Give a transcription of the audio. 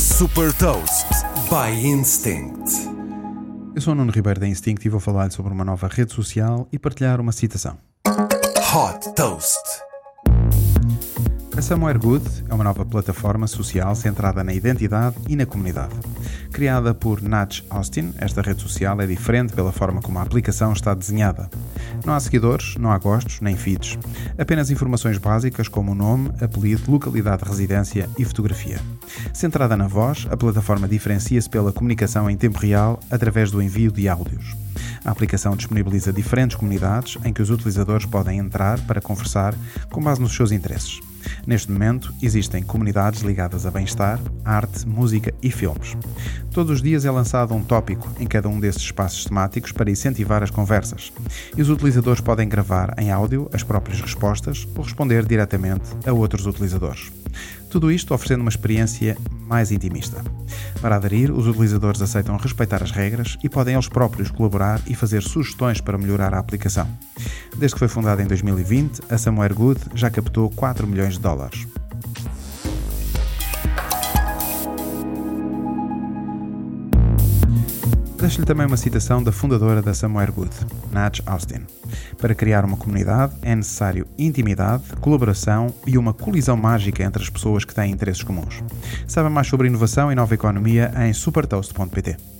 Super Toast by Instinct. Eu sou o Nuno Ribeiro da Instinct e vou falar sobre uma nova rede social e partilhar uma citação. Hot Toast. A Somewhere Good é uma nova plataforma social centrada na identidade e na comunidade. Criada por Natch Austin, esta rede social é diferente pela forma como a aplicação está desenhada. Não há seguidores, não há gostos, nem feeds. Apenas informações básicas como o nome, apelido, localidade de residência e fotografia. Centrada na voz, a plataforma diferencia-se pela comunicação em tempo real através do envio de áudios. A aplicação disponibiliza diferentes comunidades em que os utilizadores podem entrar para conversar com base nos seus interesses. Neste momento, existem comunidades ligadas a bem-estar, arte, música e filmes. Todos os dias é lançado um tópico em cada um desses espaços temáticos para incentivar as conversas. E os utilizadores podem gravar em áudio as próprias respostas ou responder diretamente a outros utilizadores. Tudo isto oferecendo uma experiência mais intimista. Para aderir, os utilizadores aceitam respeitar as regras e podem eles próprios colaborar e fazer sugestões para melhorar a aplicação. Desde que foi fundada em 2020, a Somewhere Good já captou 4 milhões de dólares. Deixo-lhe também uma citação da fundadora da Somewhere Good, Natch Austin. Para criar uma comunidade é necessário intimidade, colaboração e uma colisão mágica entre as pessoas que têm interesses comuns. Saiba mais sobre inovação e nova economia em supertoast.pt.